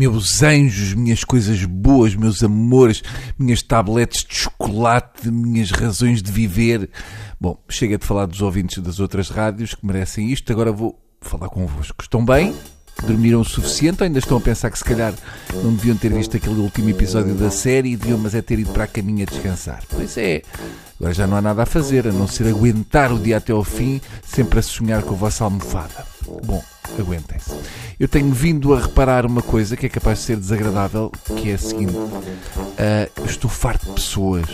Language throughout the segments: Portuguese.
meus anjos, minhas coisas boas, meus amores, minhas tabletes de chocolate, minhas razões de viver. Bom, chega de falar dos ouvintes das outras rádios que merecem isto, agora vou falar convosco. Estão bem? Dormiram o suficiente ou ainda estão a pensar que se calhar não deviam ter visto aquele último episódio da série e deviam mas é ter ido para a caminha descansar? Pois é, agora já não há nada a fazer a não ser aguentar o dia até ao fim, sempre a sonhar com a vossa almofada. Bom, aguentem-se. Eu tenho vindo a reparar uma coisa que é capaz de ser desagradável, que é a seguinte: uh, estou farto de pessoas.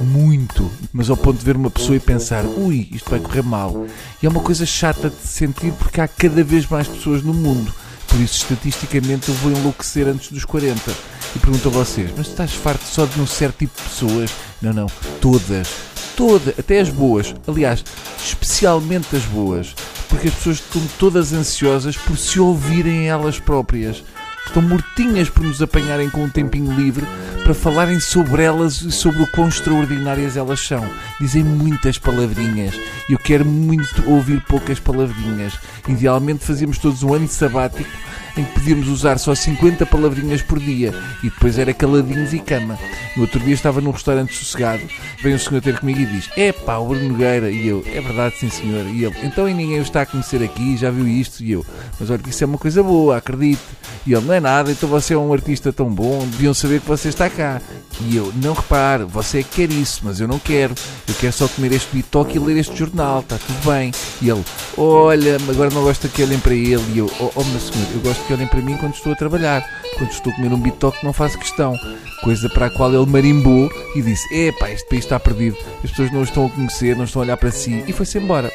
Muito, mas ao ponto de ver uma pessoa e pensar, ui, isto vai correr mal. E é uma coisa chata de sentir porque há cada vez mais pessoas no mundo. Por isso, estatisticamente, eu vou enlouquecer antes dos 40. E pergunto a vocês, mas estás farto só de um certo tipo de pessoas? Não, não, todas. Todas, até as boas. Aliás, especialmente as boas porque as pessoas estão todas ansiosas por se ouvirem elas próprias. Estão mortinhas por nos apanharem com um tempinho livre para falarem sobre elas e sobre o quão extraordinárias elas são. Dizem muitas palavrinhas e eu quero muito ouvir poucas palavrinhas. Idealmente fazíamos todos um ano sabático em que podíamos usar só 50 palavrinhas por dia e depois era caladinhos e cama. No outro dia estava num restaurante sossegado, vem um senhor ter comigo e diz: É pá, o Bruno Nogueira. E eu: É verdade, sim senhor. E ele: Então e ninguém o está a conhecer aqui, já viu isto? E eu: Mas olha que isso é uma coisa boa, acredite. E ele: Não é nada, então você é um artista tão bom, deviam saber que você está cá. E eu: Não repare, você quer isso, mas eu não quero. Eu quero só comer este bitoque e ler este jornal, está tudo bem. E ele: Olha, agora não gosta que olhem para ele. E eu: Oh, oh meu senhor, eu gosto que olhem para mim quando estou a trabalhar. Quando estou a comer um bitoque, não faço questão. Coisa para a qual ele marimbou e disse: Epá, este país está perdido. As pessoas não o estão a conhecer, não estão a olhar para si. E foi-se embora.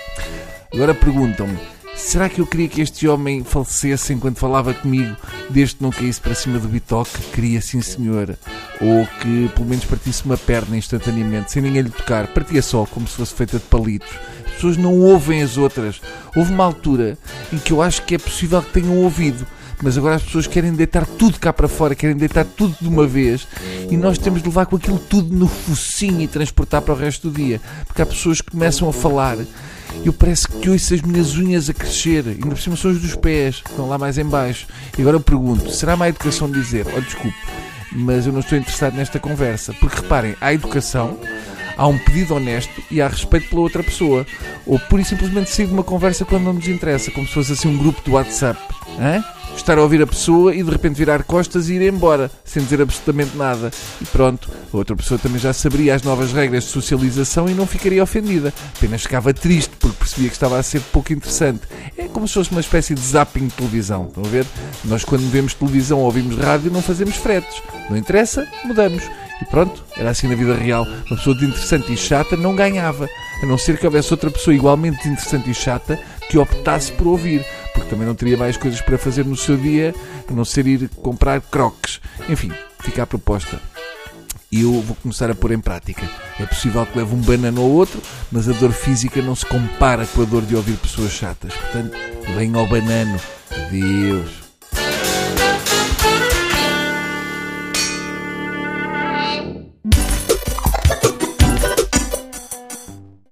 Agora perguntam-me: será que eu queria que este homem falecesse enquanto falava comigo, desde que não caísse para cima do bitoque? Queria, sim, senhora. Ou que pelo menos partisse uma perna instantaneamente, sem ninguém lhe tocar. Partia só, como se fosse feita de palitos. As pessoas não ouvem as outras. Houve uma altura em que eu acho que é possível que tenham ouvido mas agora as pessoas querem deitar tudo cá para fora, querem deitar tudo de uma vez e nós temos de levar com aquilo tudo no focinho e transportar para o resto do dia. Porque há pessoas que começam a falar e eu parece que ouço as minhas unhas a crescer, ainda por cima são os dos pés, estão lá mais em baixo. E agora eu pergunto, será má educação dizer, oh desculpe, mas eu não estou interessado nesta conversa? Porque reparem, há educação, há um pedido honesto e há respeito pela outra pessoa. Ou pura e simplesmente sair de uma conversa quando não nos interessa, como se fosse assim um grupo de WhatsApp. Hã? Estar a ouvir a pessoa e de repente virar costas e ir embora, sem dizer absolutamente nada. E pronto, a outra pessoa também já saberia as novas regras de socialização e não ficaria ofendida. Apenas ficava triste porque percebia que estava a ser pouco interessante. É como se fosse uma espécie de zapping de televisão. Estão a ver? Nós, quando vemos televisão ou ouvimos rádio, não fazemos fretes. Não interessa, mudamos. E pronto, era assim na vida real. Uma pessoa de interessante e chata não ganhava. A não ser que houvesse outra pessoa igualmente interessante e chata que optasse por ouvir porque também não teria mais coisas para fazer no seu dia, a não ser ir comprar croques. Enfim, fica a proposta. E eu vou começar a pôr em prática. É possível que leve um banano ou outro, mas a dor física não se compara com a dor de ouvir pessoas chatas. Portanto, venha ao banano. Adeus.